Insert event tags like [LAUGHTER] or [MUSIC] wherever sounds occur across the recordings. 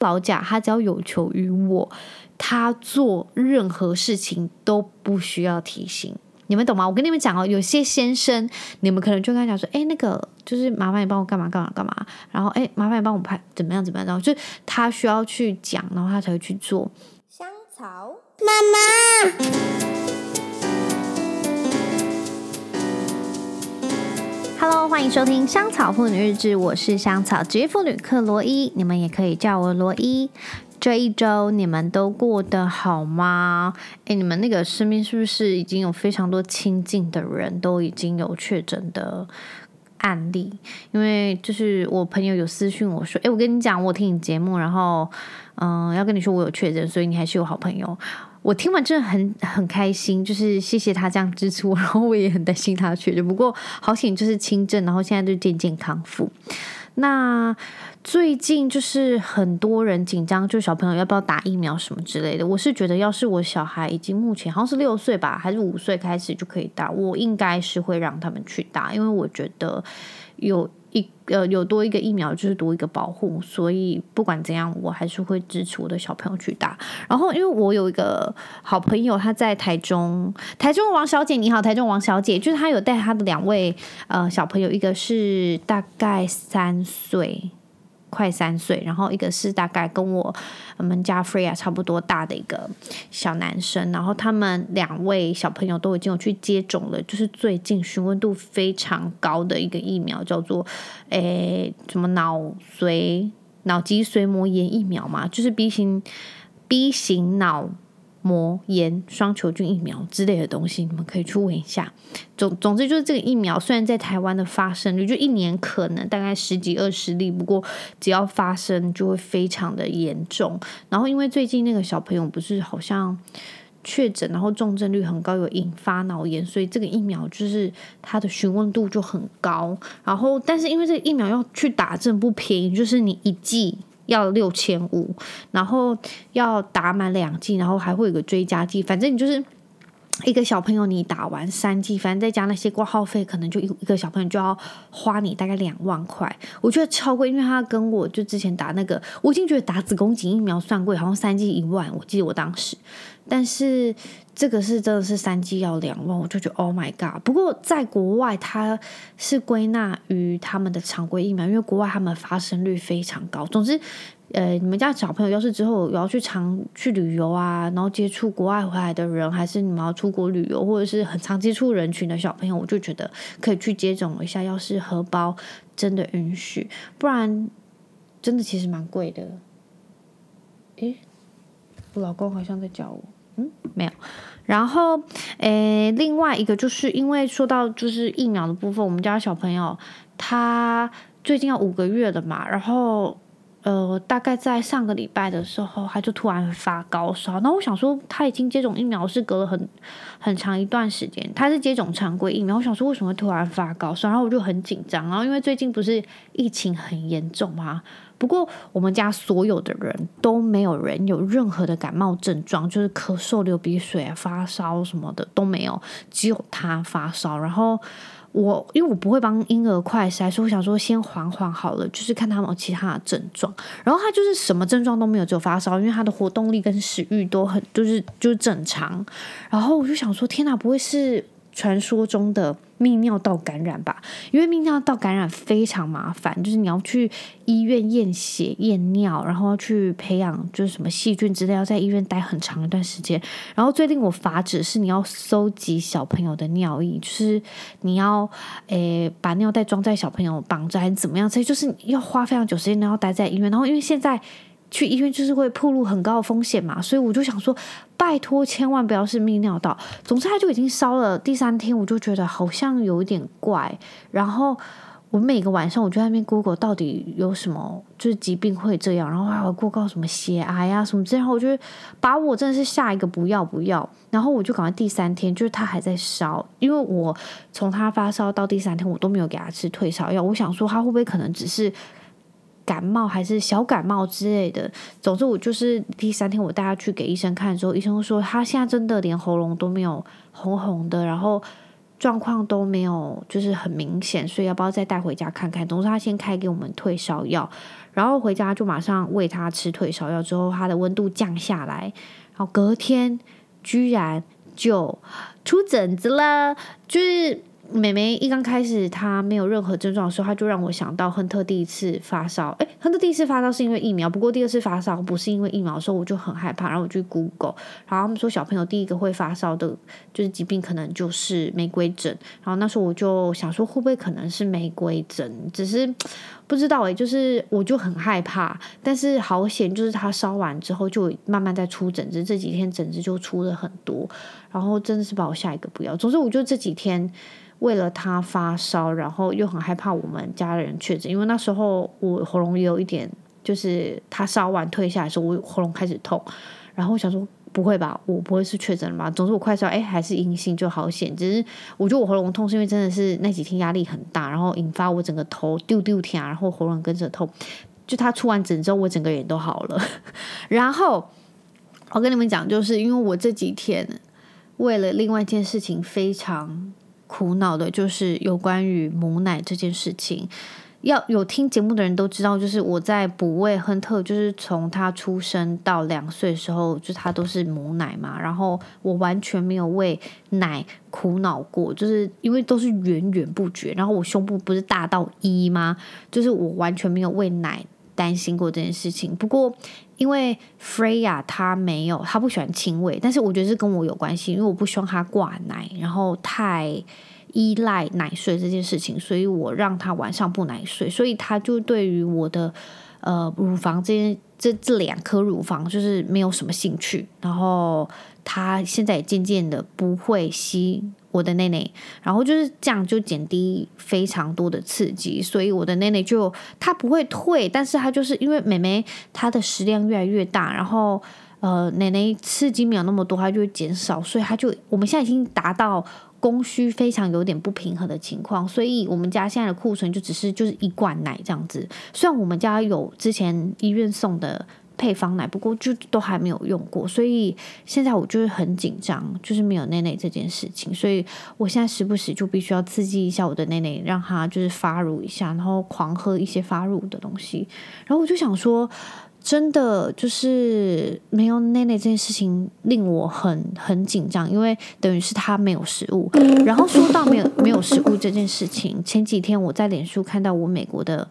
老贾他只要有求于我，他做任何事情都不需要提醒。你们懂吗？我跟你们讲哦，有些先生，你们可能就跟他讲说，哎，那个就是麻烦你帮我干嘛干嘛干嘛，然后哎，麻烦你帮我拍怎么样怎么样，然后就他需要去讲，然后他才会去做。香草妈妈，Hello，欢迎收听香草妇女日志，我是香草职业妇女克罗伊，你们也可以叫我罗伊。这一周你们都过得好吗？诶，你们那个身边是不是已经有非常多亲近的人都已经有确诊的案例？因为就是我朋友有私讯我说，诶，我跟你讲，我听你节目，然后嗯，要跟你说我有确诊，所以你还是有好朋友。我听完真的很很开心，就是谢谢他这样支持我，然后我也很担心他确诊，不过好险就是轻症，然后现在就渐渐康复。那最近就是很多人紧张，就小朋友要不要打疫苗什么之类的。我是觉得，要是我小孩已经目前好像是六岁吧，还是五岁开始就可以打，我应该是会让他们去打，因为我觉得有一呃有多一个疫苗就是多一个保护，所以不管怎样，我还是会支持我的小朋友去打。然后，因为我有一个好朋友，他在台中，台中王小姐你好，台中王小姐，就是他有带他的两位呃小朋友，一个是大概三岁。快三岁，然后一个是大概跟我我们家 Freya 差不多大的一个小男生，然后他们两位小朋友都已经有去接种了，就是最近询问度非常高的一个疫苗，叫做诶什么脑髓脑脊髓膜炎疫苗嘛，就是 B 型 B 型脑。膜炎双球菌疫苗之类的东西，你们可以去问一下。总总之就是这个疫苗，虽然在台湾的发生率就一年可能大概十几二十例，不过只要发生就会非常的严重。然后因为最近那个小朋友不是好像确诊，然后重症率很高，有引发脑炎，所以这个疫苗就是它的询问度就很高。然后但是因为这个疫苗要去打，针不便宜，就是你一剂。要六千五，然后要打满两剂，然后还会有个追加剂。反正你就是一个小朋友，你打完三剂，反正再加那些挂号费，可能就一一个小朋友就要花你大概两万块。我觉得超贵，因为他跟我就之前打那个，我已经觉得打子宫颈疫苗算贵，好像三剂一万，我记得我当时。但是这个是真的是三剂要两万，我就觉得 Oh my God！不过在国外，它是归纳于他们的常规疫苗，因为国外他们发生率非常高。总之，呃，你们家小朋友要是之后有要去常去旅游啊，然后接触国外回来的人，还是你们要出国旅游，或者是很常接触人群的小朋友，我就觉得可以去接种一下。要是荷包真的允许，不然真的其实蛮贵的。诶，老公好像在叫我。嗯，没有。然后，诶，另外一个就是因为说到就是疫苗的部分，我们家小朋友他最近要五个月了嘛，然后呃，大概在上个礼拜的时候，他就突然发高烧。那我想说，他已经接种疫苗是隔了很很长一段时间，他是接种常规疫苗。我想说，为什么会突然发高烧？然后我就很紧张。然后因为最近不是疫情很严重吗？不过，我们家所有的人都没有人有任何的感冒症状，就是咳嗽、流鼻水、发烧什么的都没有，只有他发烧。然后我因为我不会帮婴儿快筛，所以我想说先缓缓好了，就是看他们有其他的症状。然后他就是什么症状都没有，只有发烧，因为他的活动力跟食欲都很就是就是正常。然后我就想说，天哪，不会是传说中的？泌尿道感染吧，因为泌尿道感染非常麻烦，就是你要去医院验血验尿，然后要去培养就是什么细菌之类，要在医院待很长一段时间。然后最令我发指是你要搜集小朋友的尿液，就是你要诶把尿袋装在小朋友绑着还是怎么样，所以就是要花非常久时间，然后待在医院。然后因为现在。去医院就是会暴露很高的风险嘛，所以我就想说，拜托千万不要是泌尿道。总之他就已经烧了第三天，我就觉得好像有一点怪。然后我每个晚上我就在那边 Google 到底有什么就是疾病会这样，然后还有 Google 什么血癌啊什么之类，然后我就把我真的是下一个不要不要。然后我就赶快第三天，就是他还在烧，因为我从他发烧到第三天我都没有给他吃退烧药，我想说他会不会可能只是。感冒还是小感冒之类的，总之我就是第三天我带他去给医生看的时候，医生说他现在真的连喉咙都没有红红的，然后状况都没有就是很明显，所以要不要再带回家看看？总之他先开给我们退烧药，然后回家就马上喂他吃退烧药，之后他的温度降下来，然后隔天居然就出疹子了，就是。妹妹一刚开始，她没有任何症状的时候，她就让我想到亨特第一次发烧。诶，亨特第一次发烧是因为疫苗，不过第二次发烧不是因为疫苗的时候，我就很害怕。然后我去 Google，然后他们说小朋友第一个会发烧的，就是疾病可能就是玫瑰疹。然后那时候我就想说，会不会可能是玫瑰疹？只是不知道诶，就是我就很害怕。但是好险，就是他烧完之后就慢慢在出疹子，这几天疹子就出了很多。然后真的是把我吓一个不要。总之，我就这几天。为了他发烧，然后又很害怕我们家人确诊，因为那时候我喉咙有一点，就是他烧完退下来的时候，我喉咙开始痛，然后我想说不会吧，我不会是确诊了吧？总之我快烧，哎，还是阴性就好险。只是我觉得我喉咙痛是因为真的是那几天压力很大，然后引发我整个头丢丢疼，然后喉咙跟着痛。就他出完诊之后，我整个人都好了。[LAUGHS] 然后我跟你们讲，就是因为我这几天为了另外一件事情非常。苦恼的就是有关于母奶这件事情，要有听节目的人都知道，就是我在哺喂亨特，就是从他出生到两岁的时候，就他都是母奶嘛，然后我完全没有为奶苦恼过，就是因为都是源源不绝，然后我胸部不是大到一吗？就是我完全没有为奶担心过这件事情。不过因为 Freya 他没有，他不喜欢亲喂，但是我觉得是跟我有关系，因为我不希望他挂奶，然后太依赖奶睡这件事情，所以我让他晚上不奶睡，所以他就对于我的呃乳房这这这两颗乳房就是没有什么兴趣，然后他现在也渐渐的不会吸。我的内内，然后就是这样，就减低非常多的刺激，所以我的内内就它不会退，但是它就是因为妹妹她的食量越来越大，然后呃奶奶刺激没有那么多，它就会减少，所以它就我们现在已经达到供需非常有点不平衡的情况，所以我们家现在的库存就只是就是一罐奶这样子，虽然我们家有之前医院送的。配方奶，不过就都还没有用过，所以现在我就是很紧张，就是没有内内这件事情，所以我现在时不时就必须要刺激一下我的内内，让它就是发乳一下，然后狂喝一些发乳的东西。然后我就想说，真的就是没有内内这件事情令我很很紧张，因为等于是他没有食物。然后说到没有没有食物这件事情，前几天我在脸书看到我美国的。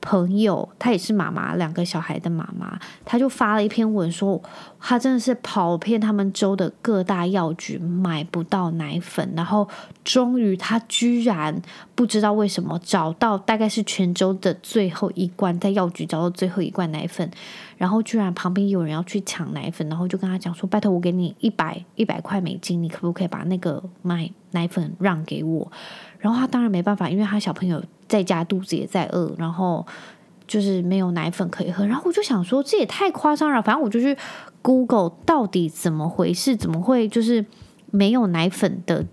朋友，她也是妈妈，两个小孩的妈妈，她就发了一篇文说，她真的是跑遍他们州的各大药局买不到奶粉，然后终于她居然不知道为什么找到，大概是全州的最后一罐，在药局找到最后一罐奶粉，然后居然旁边有人要去抢奶粉，然后就跟他讲说，拜托我给你一百一百块美金，你可不可以把那个买奶粉让给我？然后他当然没办法，因为他小朋友。在家肚子也在饿，然后就是没有奶粉可以喝，然后我就想说，这也太夸张了。反正我就去 Google 到底怎么回事，怎么会就是没有奶粉的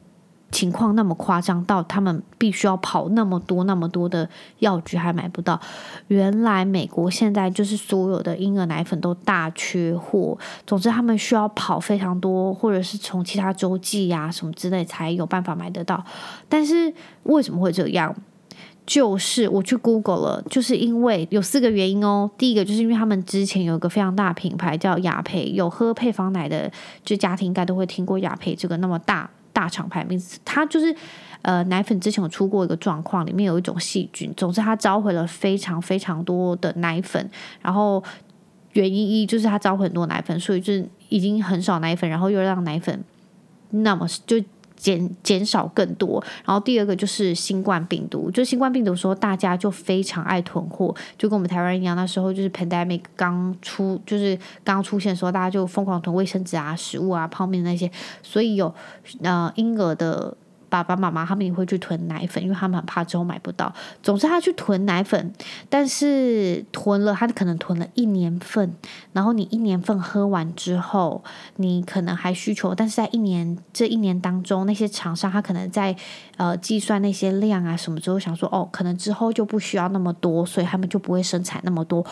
情况那么夸张到他们必须要跑那么多那么多的药局还买不到？原来美国现在就是所有的婴儿奶粉都大缺货，总之他们需要跑非常多，或者是从其他州寄呀什么之类才有办法买得到。但是为什么会这样？就是我去 Google 了，就是因为有四个原因哦。第一个就是因为他们之前有一个非常大品牌叫雅培，有喝配方奶的就家庭应该都会听过雅培这个那么大大厂牌名字。它就是呃奶粉之前有出过一个状况，里面有一种细菌，总之它召回了非常非常多的奶粉。然后原因一就是它召回很多奶粉，所以就是已经很少奶粉，然后又让奶粉那么就。减减少更多，然后第二个就是新冠病毒，就新冠病毒时候，大家就非常爱囤货，就跟我们台湾一样，那时候就是 pandemic 刚出，就是刚出现的时候，大家就疯狂囤卫生纸啊、食物啊、泡面那些，所以有呃婴儿的。爸爸妈妈他们也会去囤奶粉，因为他们很怕之后买不到。总之，他去囤奶粉，但是囤了，他可能囤了一年份。然后你一年份喝完之后，你可能还需求，但是在一年这一年当中，那些厂商他可能在呃计算那些量啊什么之后，想说哦，可能之后就不需要那么多，所以他们就不会生产那么多。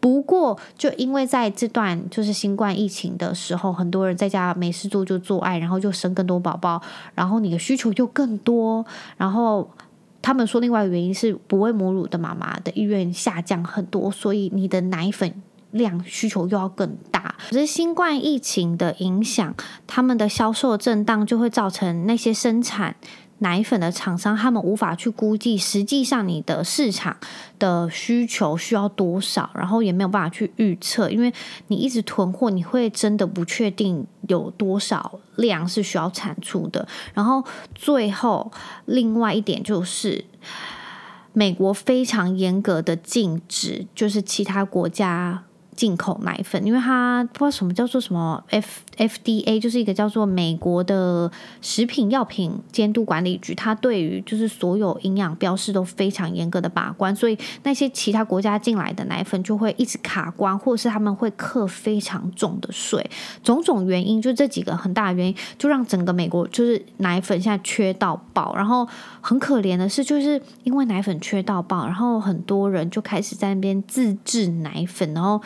不过，就因为在这段就是新冠疫情的时候，很多人在家没事做就做爱，然后就生更多宝宝，然后你的需求就更多。然后他们说，另外原因是不喂母乳的妈妈的意愿下降很多，所以你的奶粉量需求又要更大。可是新冠疫情的影响，他们的销售震荡就会造成那些生产。奶粉的厂商，他们无法去估计实际上你的市场的需求需要多少，然后也没有办法去预测，因为你一直囤货，你会真的不确定有多少量是需要产出的。然后最后另外一点就是，美国非常严格的禁止，就是其他国家。进口奶粉，因为它不知道什么叫做什么 F FDA，就是一个叫做美国的食品药品监督管理局，它对于就是所有营养标示都非常严格的把关，所以那些其他国家进来的奶粉就会一直卡关，或者是他们会课非常重的税，种种原因，就这几个很大的原因，就让整个美国就是奶粉现在缺到爆，然后很可怜的是，就是因为奶粉缺到爆，然后很多人就开始在那边自制奶粉，然后。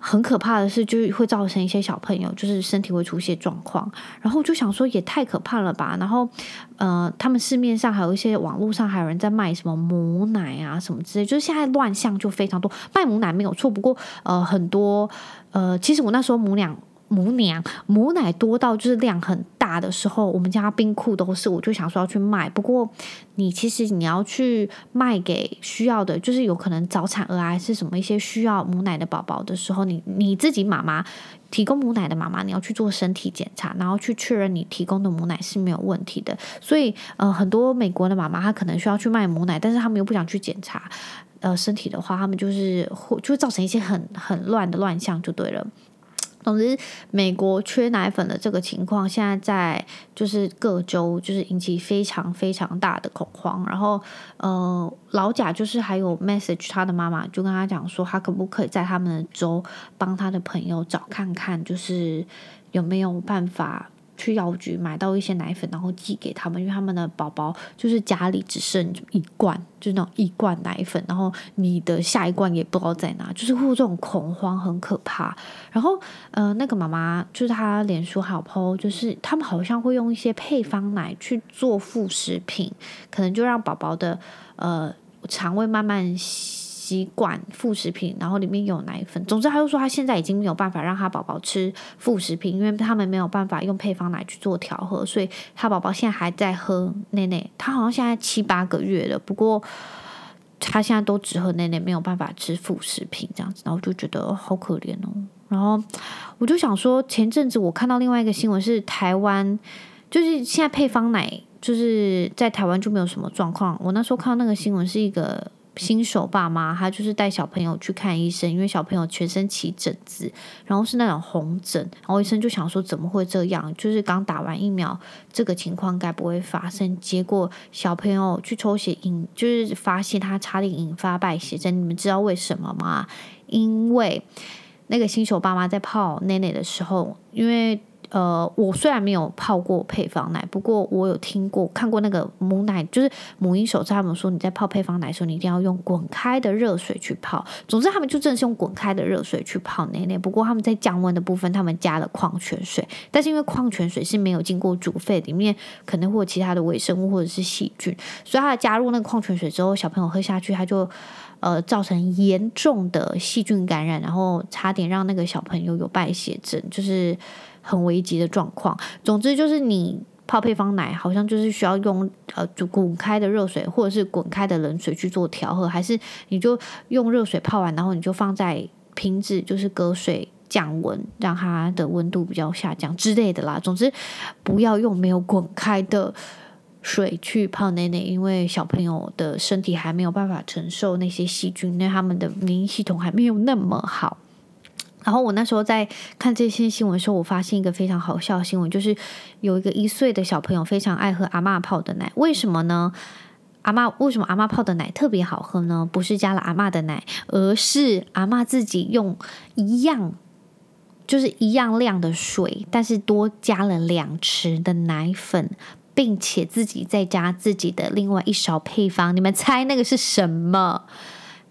很可怕的是，就是会造成一些小朋友就是身体会出现状况，然后就想说也太可怕了吧。然后，呃，他们市面上还有一些网络上还有人在卖什么母奶啊什么之类，就是现在乱象就非常多。卖母奶没有错，不过呃很多呃，其实我那时候母奶。母娘母奶多到就是量很大的时候，我们家冰库都是，我就想说要去卖。不过你其实你要去卖给需要的，就是有可能早产儿还是什么一些需要母奶的宝宝的时候，你你自己妈妈提供母奶的妈妈，你要去做身体检查，然后去确认你提供的母奶是没有问题的。所以呃，很多美国的妈妈她可能需要去卖母奶，但是他们又不想去检查呃身体的话，他们就是会就会造成一些很很乱的乱象，就对了。总之，美国缺奶粉的这个情况，现在在就是各州就是引起非常非常大的恐慌。然后，呃，老贾就是还有 message 他的妈妈就跟他讲说，他可不可以在他们的州帮他的朋友找看看，就是有没有办法。去药局买到一些奶粉，然后寄给他们，因为他们的宝宝就是家里只剩一罐，就是那种一罐奶粉，然后你的下一罐也不知道在哪，就是会有这种恐慌，很可怕。然后，呃，那个妈妈就是她脸书好 po，就是他们好像会用一些配方奶去做副食品，可能就让宝宝的呃肠胃慢慢。习惯副食品，然后里面有奶粉。总之，他就说他现在已经没有办法让他宝宝吃副食品，因为他们没有办法用配方奶去做调和，所以他宝宝现在还在喝奶奶。他好像现在七八个月了，不过他现在都只喝奶奶，没有办法吃副食品这样子。然后就觉得好可怜哦。然后我就想说，前阵子我看到另外一个新闻是台湾，就是现在配方奶就是在台湾就没有什么状况。我那时候看到那个新闻是一个。新手爸妈，他就是带小朋友去看医生，因为小朋友全身起疹子，然后是那种红疹，然后医生就想说怎么会这样？就是刚打完疫苗，这个情况该不会发生。结果小朋友去抽血引，就是发现他差点引发败血症。你们知道为什么吗？因为那个新手爸妈在泡奶奶的时候，因为。呃，我虽然没有泡过配方奶，不过我有听过、看过那个母奶，就是母婴手册，他们说你在泡配方奶的时候，你一定要用滚开的热水去泡。总之，他们就真的是用滚开的热水去泡奶奶。不过他们在降温的部分，他们加了矿泉水，但是因为矿泉水是没有经过煮沸，里面可能会有其他的微生物或者是细菌，所以他加入那个矿泉水之后，小朋友喝下去，他就呃造成严重的细菌感染，然后差点让那个小朋友 [LAUGHS] 有败血症，就是。很危急的状况。总之就是你泡配方奶，好像就是需要用呃滚开的热水或者是滚开的冷水去做调和，还是你就用热水泡完，然后你就放在瓶子，就是隔水降温，让它的温度比较下降之类的啦。总之不要用没有滚开的水去泡奶奶，因为小朋友的身体还没有办法承受那些细菌，那他们的免疫系统还没有那么好。然后我那时候在看这些新闻的时候，我发现一个非常好笑的新闻，就是有一个一岁的小朋友非常爱喝阿嬷泡的奶，为什么呢？阿嬷为什么阿嬷泡的奶特别好喝呢？不是加了阿嬷的奶，而是阿嬷自己用一样，就是一样量的水，但是多加了两匙的奶粉，并且自己再加自己的另外一勺配方。你们猜那个是什么？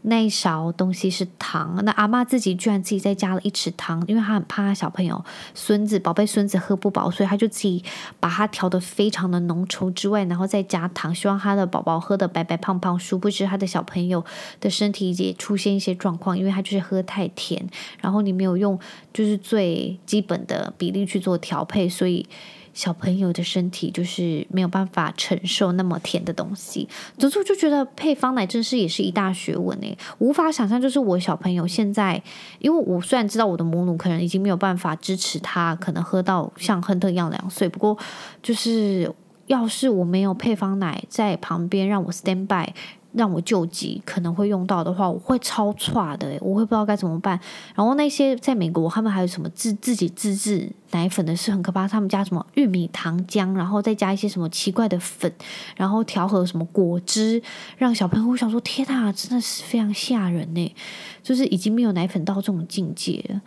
那一勺东西是糖，那阿嬷自己居然自己再加了一匙糖，因为她很怕小朋友孙子宝贝孙子喝不饱，所以她就自己把它调得非常的浓稠之外，然后再加糖，希望她的宝宝喝得白白胖胖。殊不知她的小朋友的身体也出现一些状况，因为他就是喝太甜，然后你没有用就是最基本的比例去做调配，所以。小朋友的身体就是没有办法承受那么甜的东西，总之我就觉得配方奶真是也是一大学问诶，无法想象就是我小朋友现在，因为我虽然知道我的母乳可能已经没有办法支持他，可能喝到像亨特一样两岁，不过就是要是我没有配方奶在旁边让我 stand by。让我救急可能会用到的话，我会超差的，我会不知道该怎么办。然后那些在美国，他们还有什么自自己自制奶粉的是很可怕，他们加什么玉米糖浆，然后再加一些什么奇怪的粉，然后调和什么果汁，让小朋友我想说天哪，真的是非常吓人呢，就是已经没有奶粉到这种境界了。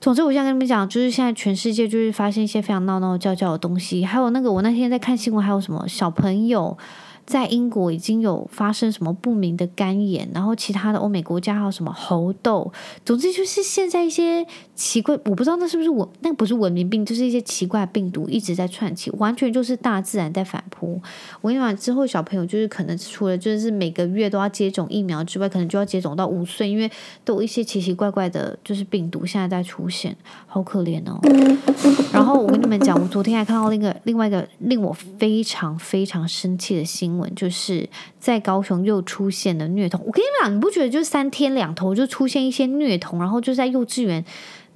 总之，我现在跟你们讲，就是现在全世界就是发现一些非常闹闹叫叫的东西，还有那个我那天在看新闻，还有什么小朋友。在英国已经有发生什么不明的肝炎，然后其他的欧美国家还有什么猴痘，总之就是现在一些奇怪，我不知道那是不是我那个不是文明病，就是一些奇怪病毒一直在串起，完全就是大自然在反扑。我跟你讲，之后小朋友就是可能除了就是每个月都要接种疫苗之外，可能就要接种到五岁，因为都有一些奇奇怪怪的，就是病毒现在在出现，好可怜哦。[LAUGHS] 然后我跟你们讲，我昨天还看到另一个另外一个令我非常非常生气的新闻。就是在高雄又出现了虐童，我跟你讲，你不觉得就三天两头就出现一些虐童，然后就在幼稚园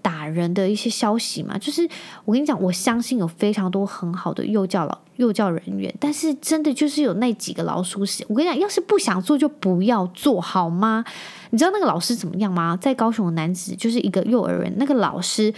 打人的一些消息嘛？就是我跟你讲，我相信有非常多很好的幼教老幼教人员，但是真的就是有那几个老鼠屎。我跟你讲，要是不想做就不要做好吗？你知道那个老师怎么样吗？在高雄的男子就是一个幼儿园，那个老师。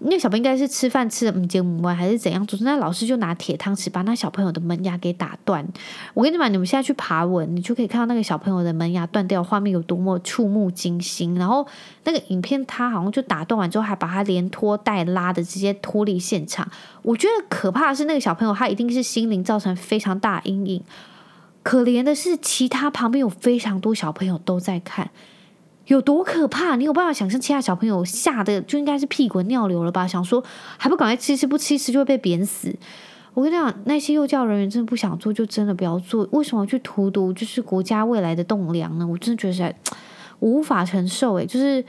那小朋友应该是吃饭吃的不精不还是怎样？总之，那老师就拿铁汤匙把那小朋友的门牙给打断。我跟你们，你们现在去爬文，你就可以看到那个小朋友的门牙断掉，画面有多么触目惊心。然后那个影片，他好像就打断完之后，还把他连拖带拉的直接脱离现场。我觉得可怕的是那个小朋友，他一定是心灵造成非常大阴影。可怜的是，其他旁边有非常多小朋友都在看。有多可怕？你有办法想象其他小朋友吓得就应该是屁滚尿流了吧？想说还不赶快吃吃，不吃吃就会被扁死。我跟你讲，那些幼教人员真的不想做，就真的不要做。为什么去荼毒就是国家未来的栋梁呢？我真的觉得无法承受。诶，就是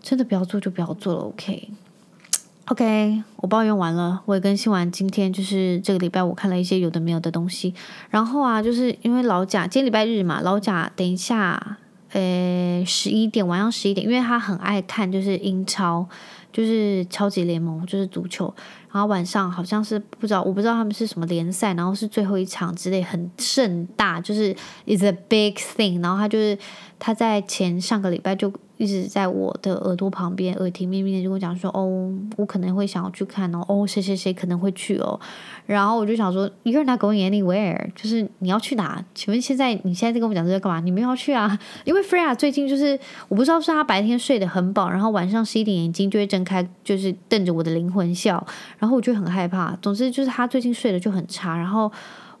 真的不要做就不要做了。OK，OK，、我抱怨完了，我也更新完今天就是这个礼拜我看了一些有的没有的东西。然后啊，就是因为老贾今天礼拜日嘛，老贾等一下。呃，十一点，晚上十一点，因为他很爱看，就是英超，就是超级联盟，就是足球。然后晚上好像是不知道，我不知道他们是什么联赛，然后是最后一场之类，很盛大，就是 is a big thing。然后他就是他在前上个礼拜就。一直在我的耳朵旁边，耳提面命的就跟我讲说：“哦，我可能会想要去看哦，哦，谁谁谁可能会去哦。”然后我就想说：“You're not going anywhere，就是你要去哪？请问现在你现在在跟我讲这个干嘛？你没有要去啊？[LAUGHS] 因为 Freya 最近就是我不知道是他白天睡得很饱，然后晚上十一点眼睛就会睁开，就是瞪着我的灵魂笑，然后我就很害怕。总之就是他最近睡得就很差，然后。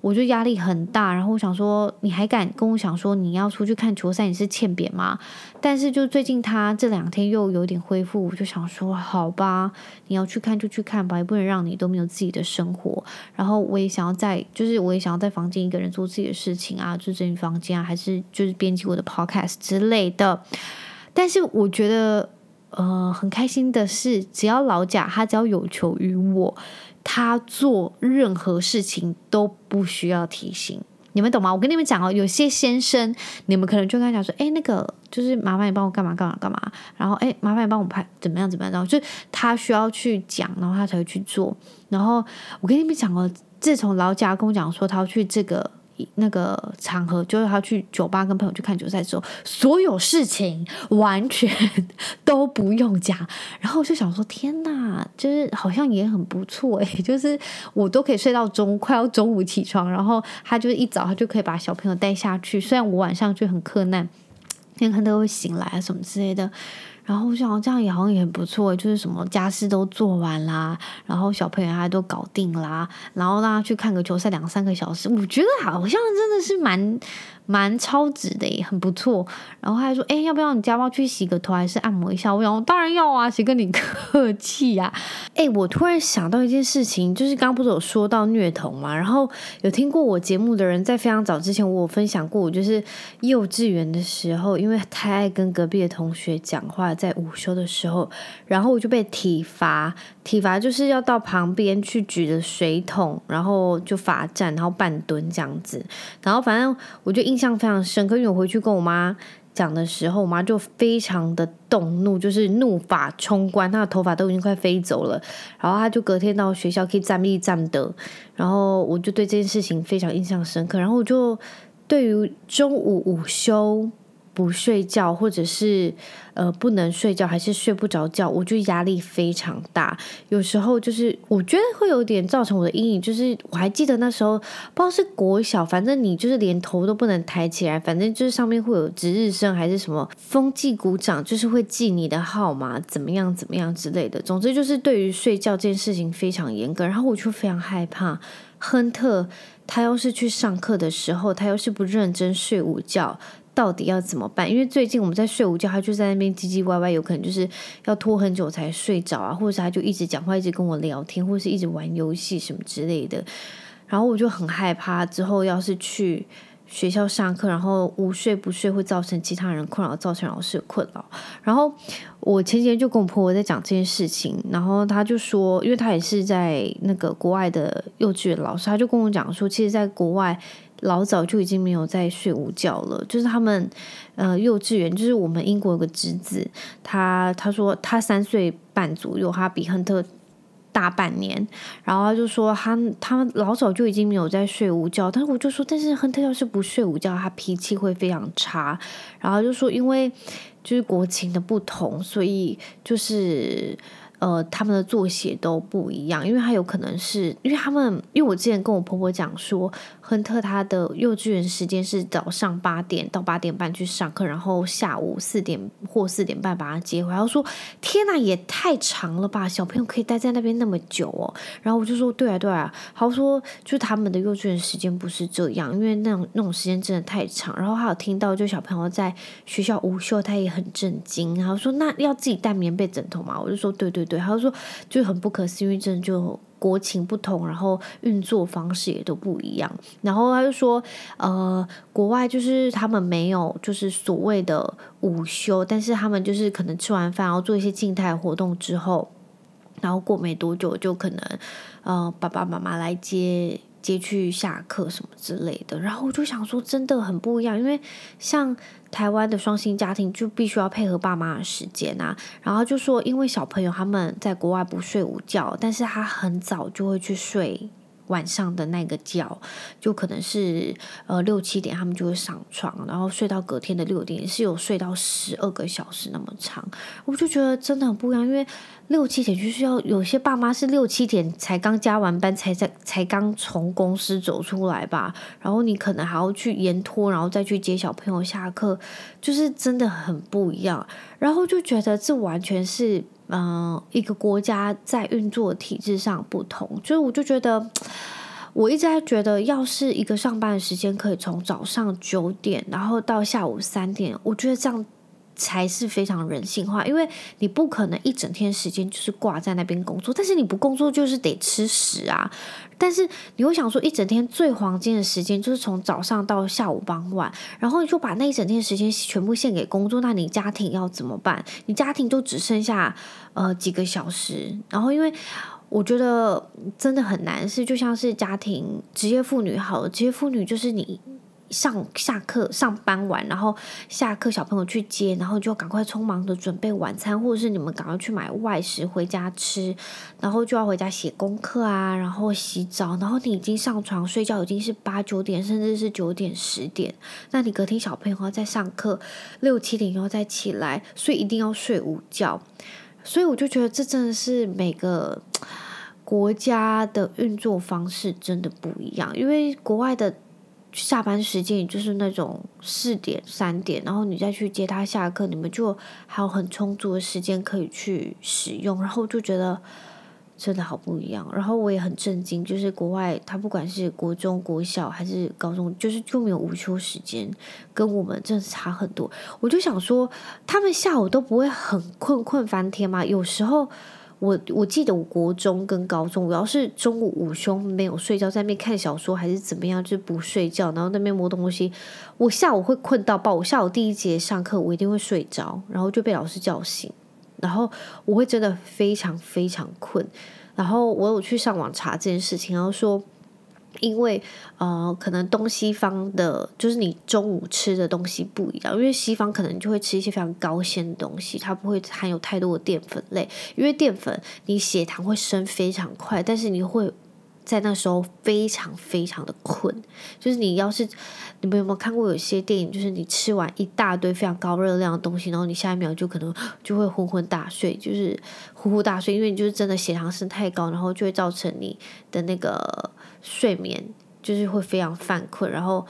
我就压力很大，然后我想说，你还敢跟我想说你要出去看球赛，你是欠扁吗？但是就最近他这两天又有点恢复，我就想说，好吧，你要去看就去看吧，也不能让你都没有自己的生活。然后我也想要在，就是我也想要在房间一个人做自己的事情啊，就整理房间啊，还是就是编辑我的 podcast 之类的。但是我觉得，呃，很开心的是，只要老贾他只要有求于我。他做任何事情都不需要提醒，你们懂吗？我跟你们讲哦，有些先生，你们可能就跟他讲说，哎，那个就是麻烦你帮我干嘛干嘛干嘛，然后哎，麻烦你帮我拍怎么样怎么样，然后就他需要去讲，然后他才会去做。然后我跟你们讲哦，自从老贾跟我讲说他要去这个。那个场合就是他去酒吧跟朋友去看球赛的时候，所有事情完全都不用讲。然后我就想说，天哪，就是好像也很不错诶，[LAUGHS] 就是我都可以睡到中快要中午起床，然后他就是一早他就可以把小朋友带下去。虽然我晚上就很困难，因为他都会醒来啊什么之类的。然后我想这样也好像也很不错，就是什么家事都做完啦，然后小朋友还都搞定啦，然后大家去看个球赛两三个小时，我觉得好像真的是蛮。蛮超值的耶，很不错。然后他还说：“哎，要不要你家猫去洗个头，还是按摩一下？”我想，当然要啊，谁跟你客气呀？[LAUGHS] 哎，我突然想到一件事情，就是刚刚不是有说到虐童嘛？然后有听过我节目的人，在非常早之前，我有分享过，我就是幼稚园的时候，因为太爱跟隔壁的同学讲话，在午休的时候，然后我就被体罚。体罚就是要到旁边去举着水桶，然后就罚站，然后半蹲这样子。然后反正我就印象非常深刻，因为我回去跟我妈讲的时候，我妈就非常的动怒，就是怒发冲冠，她的头发都已经快飞走了。然后她就隔天到学校可以站立站的。然后我就对这件事情非常印象深刻。然后我就对于中午午休。不睡觉，或者是呃不能睡觉，还是睡不着觉，我就压力非常大。有时候就是我觉得会有点造成我的阴影。就是我还记得那时候，不知道是国小，反正你就是连头都不能抬起来，反正就是上面会有值日生还是什么风纪股长，就是会记你的号码，怎么样怎么样之类的。总之就是对于睡觉这件事情非常严格。然后我就非常害怕亨特，他要是去上课的时候，他要是不认真睡午觉。到底要怎么办？因为最近我们在睡午觉，他就在那边唧唧歪歪，有可能就是要拖很久才睡着啊，或者是他就一直讲话，一直跟我聊天，或者是一直玩游戏什么之类的。然后我就很害怕，之后要是去学校上课，然后午睡不睡，会造成其他人困扰，造成老师困扰。然后我前几天就跟我婆婆在讲这件事情，然后她就说，因为她也是在那个国外的幼稚园老师，她就跟我讲说，其实在国外。老早就已经没有在睡午觉了，就是他们，呃，幼稚园，就是我们英国有个侄子，他他说他三岁半左右，他比亨特大半年，然后他就说他他老早就已经没有在睡午觉，但是我就说，但是亨特要是不睡午觉，他脾气会非常差，然后就说因为就是国情的不同，所以就是。呃，他们的作息都不一样，因为他有可能是因为他们，因为我之前跟我婆婆讲说，亨特他的幼稚园时间是早上八点到八点半去上课，然后下午四点或四点半把他接回来。我说：“天哪，也太长了吧！小朋友可以待在那边那么久哦。”然后我就说：“对啊，对啊。”他说：“就他们的幼稚园时间不是这样，因为那种那种时间真的太长。”然后还有听到，就小朋友在学校午休，他也很震惊。然后说：“那要自己带棉被枕头吗？”我就说：“对对对。”对，他就说就很不可思议，因为真的就国情不同，然后运作方式也都不一样。然后他就说，呃，国外就是他们没有就是所谓的午休，但是他们就是可能吃完饭，然后做一些静态活动之后，然后过没多久就可能呃爸爸妈妈来接。接去下课什么之类的，然后我就想说，真的很不一样，因为像台湾的双薪家庭就必须要配合爸妈的时间啊。然后就说，因为小朋友他们在国外不睡午觉，但是他很早就会去睡。晚上的那个觉，就可能是呃六七点，他们就会上床，然后睡到隔天的六点，是有睡到十二个小时那么长。我就觉得真的很不一样，因为六七点就是要有些爸妈是六七点才刚加完班，才在才刚从公司走出来吧，然后你可能还要去延拖，然后再去接小朋友下课，就是真的很不一样。然后就觉得这完全是。嗯，一个国家在运作体制上不同，所以我就觉得，我一直在觉得，要是一个上班的时间可以从早上九点，然后到下午三点，我觉得这样。才是非常人性化，因为你不可能一整天时间就是挂在那边工作，但是你不工作就是得吃屎啊！但是你会想说，一整天最黄金的时间就是从早上到下午傍晚，然后你就把那一整天时间全部献给工作，那你家庭要怎么办？你家庭就只剩下呃几个小时，然后因为我觉得真的很难，是就像是家庭职业妇女好了，职业妇女就是你。上下课上班完，然后下课小朋友去接，然后就赶快匆忙的准备晚餐，或者是你们赶快去买外食回家吃，然后就要回家写功课啊，然后洗澡，然后你已经上床睡觉已经是八九点，甚至是九点十点，那你隔天小朋友要再上课，六七点又要再起来，所以一定要睡午觉，所以我就觉得这真的是每个国家的运作方式真的不一样，因为国外的。下班时间也就是那种四点三点，然后你再去接他下课，你们就还有很充足的时间可以去使用，然后就觉得真的好不一样。然后我也很震惊，就是国外他不管是国中国小还是高中，就是就没有午休时间，跟我们真的差很多。我就想说，他们下午都不会很困困翻天吗？有时候。我我记得我国中跟高中，我要是中午午休没有睡觉，在那边看小说还是怎么样，就不睡觉，然后那边摸东西，我下午会困到爆。我下午第一节上课，我一定会睡着，然后就被老师叫醒，然后我会真的非常非常困。然后我有去上网查这件事情，然后说。因为呃，可能东西方的，就是你中午吃的东西不一样。因为西方可能就会吃一些非常高纤的东西，它不会含有太多的淀粉类。因为淀粉你血糖会升非常快，但是你会在那时候非常非常的困。就是你要是你们有没有看过有些电影，就是你吃完一大堆非常高热量的东西，然后你下一秒就可能就会昏昏大睡，就是呼呼大睡，因为你就是真的血糖升太高，然后就会造成你的那个。睡眠就是会非常犯困，然后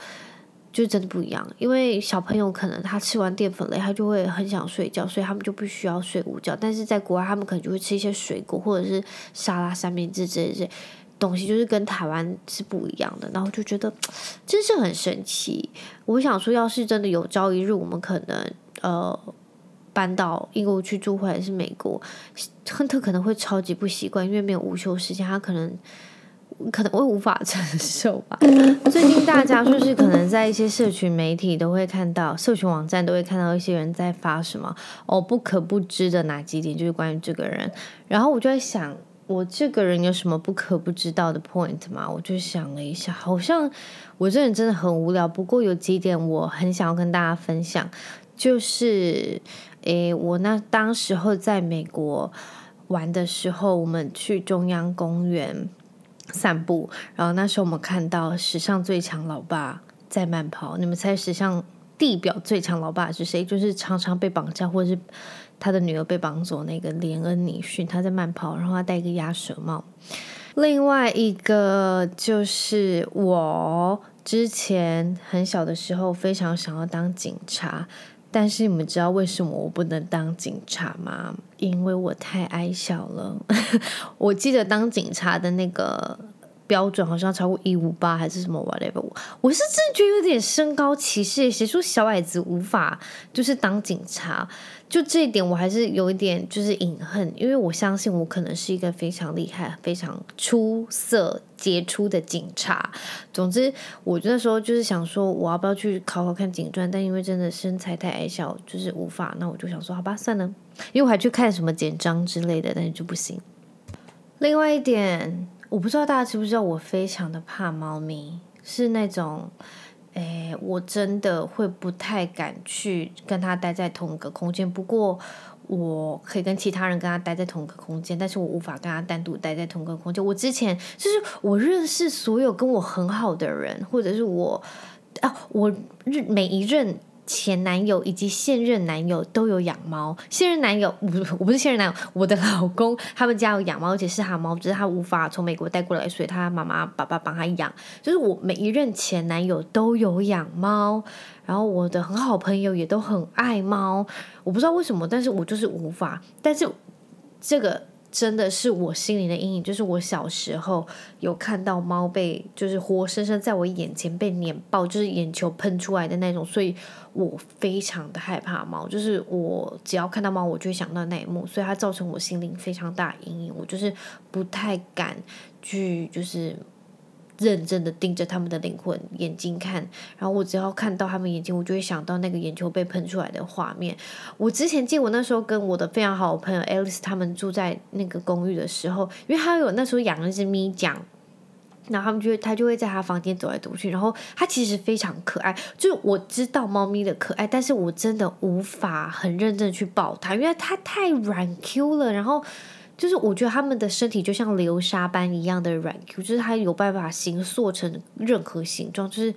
就真的不一样。因为小朋友可能他吃完淀粉类，他就会很想睡觉，所以他们就不需要睡午觉。但是在国外，他们可能就会吃一些水果或者是沙拉、三明治这些东西，就是跟台湾是不一样的。然后就觉得真是很神奇。我想说，要是真的有朝一日，我们可能呃搬到英国去住，或者是美国，亨特可能会超级不习惯，因为没有午休时间，他可能。可能会无法 [LAUGHS] 承受吧。最近大家就是可能在一些社群媒体都会看到，社群网站都会看到一些人在发什么哦，不可不知的哪几点，就是关于这个人。然后我就在想，我这个人有什么不可不知道的 point 吗？我就想了一下，好像我这人真的很无聊。不过有几点我很想要跟大家分享，就是诶，我那当时候在美国玩的时候，我们去中央公园。散步，然后那时候我们看到史上最强老爸在慢跑。你们猜史上地表最强老爸是谁？就是常常被绑架，或者是他的女儿被绑走那个连恩尼逊，他在慢跑，然后他戴一个鸭舌帽。另外一个就是我之前很小的时候非常想要当警察。但是你们知道为什么我不能当警察吗？因为我太矮小了。[LAUGHS] 我记得当警察的那个标准好像超过一五八还是什么 whatever。我是真觉得有点身高歧视，谁说小矮子无法就是当警察？就这一点，我还是有一点就是隐恨，因为我相信我可能是一个非常厉害、非常出色、杰出的警察。总之，我那时候就是想说，我要不要去考考看警专？但因为真的身材太矮小，就是无法。那我就想说，好吧，算了。因为我还去看什么简章之类的，但是就不行。另外一点，我不知道大家知不知道，我非常的怕猫咪，是那种。诶，我真的会不太敢去跟他待在同一个空间。不过，我可以跟其他人跟他待在同一个空间，但是我无法跟他单独待在同一个空间。我之前就是我认识所有跟我很好的人，或者是我啊，我认每一任。前男友以及现任男友都有养猫。现任男友，我不是，我不是现任男友，我的老公他们家有养猫，而且是他猫，只是他无法从美国带过来，所以他妈妈爸爸帮他养。就是我每一任前男友都有养猫，然后我的很好朋友也都很爱猫。我不知道为什么，但是我就是无法。但是这个。真的是我心里的阴影，就是我小时候有看到猫被，就是活生生在我眼前被碾爆，就是眼球喷出来的那种，所以我非常的害怕猫，就是我只要看到猫，我就会想到那一幕，所以它造成我心灵非常大阴影，我就是不太敢去，就是。认真的盯着他们的灵魂眼睛看，然后我只要看到他们眼睛，我就会想到那个眼球被喷出来的画面。我之前记我那时候跟我的非常好的朋友 Alice 他们住在那个公寓的时候，因为他有那时候养了一只咪酱，然后他们就会他就会在他房间走来走去，然后他其实非常可爱。就是我知道猫咪的可爱，但是我真的无法很认真去抱它，因为它太软 Q 了，然后。就是我觉得他们的身体就像流沙般一样的软 Q，就是它有办法形塑成任何形状，就是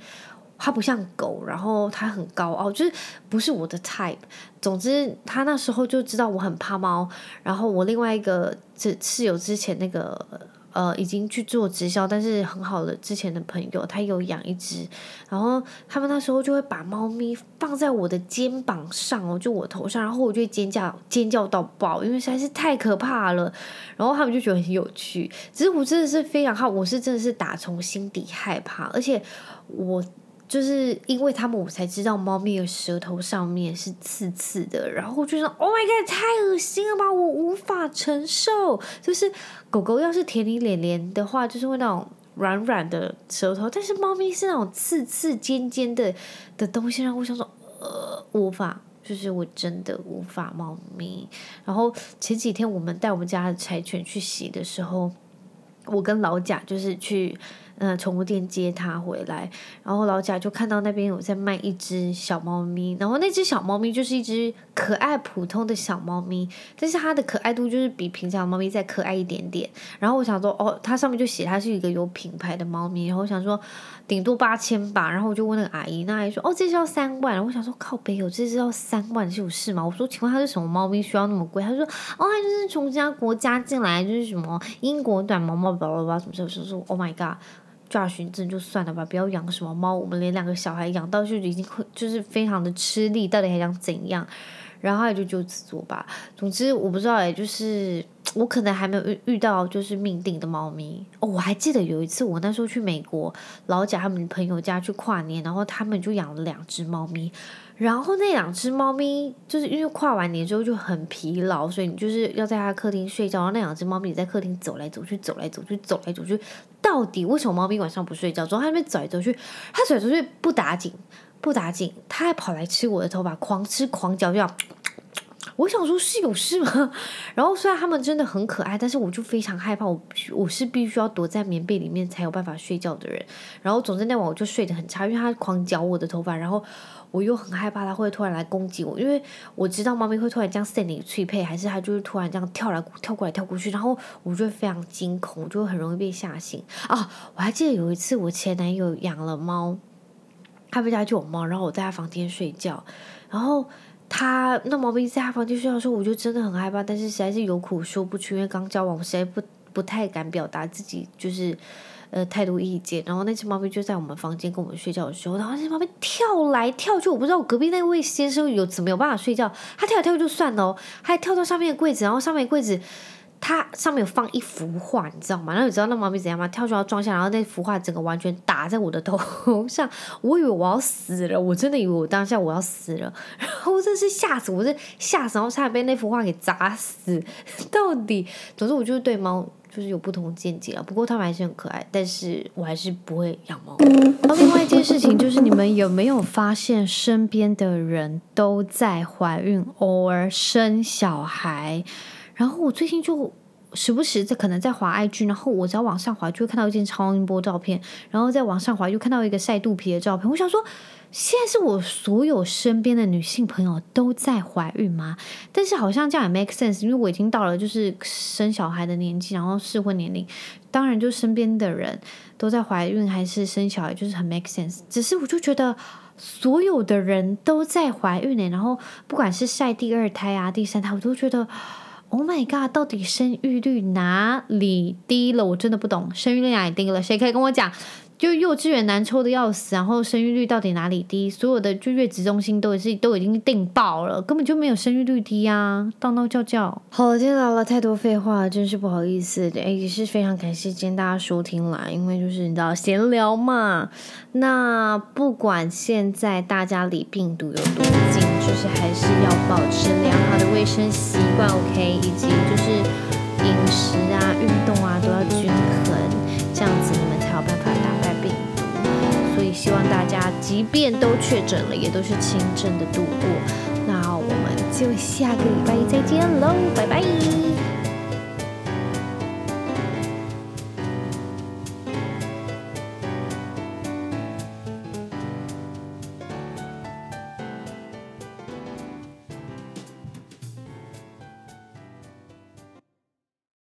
它不像狗，然后它很高傲，就是不是我的 type。总之，他那时候就知道我很怕猫，然后我另外一个这室友之前那个呃，已经去做直销，但是很好的之前的朋友，他有养一只，然后他们那时候就会把猫咪放在我的肩膀上哦，就我头上，然后我就会尖叫尖叫到爆，因为实在是太可怕了。然后他们就觉得很有趣，只是我真的是非常害，我是真的是打从心底害怕，而且我。就是因为他们，我才知道猫咪的舌头上面是刺刺的，然后我就说：“Oh my god，太恶心了吧，我无法承受。”就是狗狗要是舔你脸脸的话，就是会那种软软的舌头，但是猫咪是那种刺刺尖尖的的东西，然后我想说：“呃，无法，就是我真的无法猫咪。”然后前几天我们带我们家柴犬去洗的时候，我跟老贾就是去。嗯，宠物店接它回来，然后老贾就看到那边有在卖一只小猫咪，然后那只小猫咪就是一只可爱普通的小猫咪，但是它的可爱度就是比平常的猫咪再可爱一点点。然后我想说，哦，它上面就写它是一个有品牌的猫咪，然后我想说顶多八千吧，然后我就问那个阿姨，那阿姨说，哦，这只要三万。我想说，靠北有这只要三万是有事吗？我说，请问它是什么猫咪需要那么贵？他说，哦，它就是从其他国家进来，就是什么英国短毛猫，巴拉巴拉什么什么什么，，Oh my god。抓寻症就算了吧，不要养什么猫。我们连两个小孩养到就已经会就是非常的吃力，到底还想怎样？然后也就就此作罢。总之我不知道哎，就是 [TSK] 我可能还没有遇遇到就是命定的猫咪哦。我还记得有一次我那时候去美国老贾他们朋友家去跨年，然后他们就养了两只猫咪。然后那两只猫咪就是因为跨完年之后就很疲劳，所以你就是要在它客厅睡觉。然后那两只猫咪也在客厅走来走去，走来走去，走来走去。到底为什么猫咪晚上不睡觉？之后它那边走来走去，它走来走去不打紧，不打紧，它还跑来吃我的头发，狂吃狂嚼，这样。我想说，是有事吗？[LAUGHS] 然后虽然他们真的很可爱，但是我就非常害怕。我我是必须要躲在棉被里面才有办法睡觉的人。然后总之那晚我就睡得很差，因为它狂嚼我的头发，然后我又很害怕它会突然来攻击我，因为我知道猫咪会突然这样塞你脆配，还是它就是突然这样跳来跳过来跳过去，然后我就非常惊恐，我就很容易被吓醒啊！我还记得有一次我前男友养了猫，他们家就有猫，然后我在他房间睡觉，然后。他那猫咪在他房间睡觉的时候，我就真的很害怕，但是实在是有苦说不出，因为刚交往，我实在不不太敢表达自己就是呃太多意见。然后那只猫咪就在我们房间跟我们睡觉的时候，然后那只猫咪跳来跳去，我不知道我隔壁那位先生有怎么有办法睡觉，他跳来跳去就算了，还跳到上面的柜子，然后上面柜子。它上面有放一幅画，你知道吗？然后你知道那猫咪怎样吗？跳出来撞下，然后那幅画整个完全打在我的头上，我以为我要死了，我真的以为我当下我要死了，然后我真是吓死，我是吓死，然后差点被那幅画给砸死。到底，总之我就是对猫就是有不同见解了。不过它们还是很可爱，但是我还是不会养猫。然后另外一件事情就是，你们有没有发现身边的人都在怀孕，偶尔生小孩？然后我最近就时不时在可能在滑 IG，然后我只要往上滑就会看到一件超音波照片，然后再往上滑又看到一个晒肚皮的照片。我想说，现在是我所有身边的女性朋友都在怀孕吗？但是好像这样也 make sense，因为我已经到了就是生小孩的年纪，然后适婚年龄，当然就身边的人都在怀孕还是生小孩，就是很 make sense。只是我就觉得所有的人都在怀孕呢，然后不管是晒第二胎啊、第三胎，我都觉得。Oh my god！到底生育率哪里低了？我真的不懂，生育率哪里低了？谁可以跟我讲？就幼稚园难抽的要死，然后生育率到底哪里低？所有的就月子中心都是都已经订爆了，根本就没有生育率低啊！闹闹叫叫。好了，今天聊了太多废话，真是不好意思。哎，也是非常感谢今天大家收听啦，因为就是你知道闲聊嘛。那不管现在大家离病毒有多近，就是还是要保持良好的卫生习惯，OK，以及就是饮食啊、运动啊都要均衡，这样子你们才有办法。希望大家，即便都确诊了，也都是轻症的度过。那我们就下个礼拜再见喽，拜拜。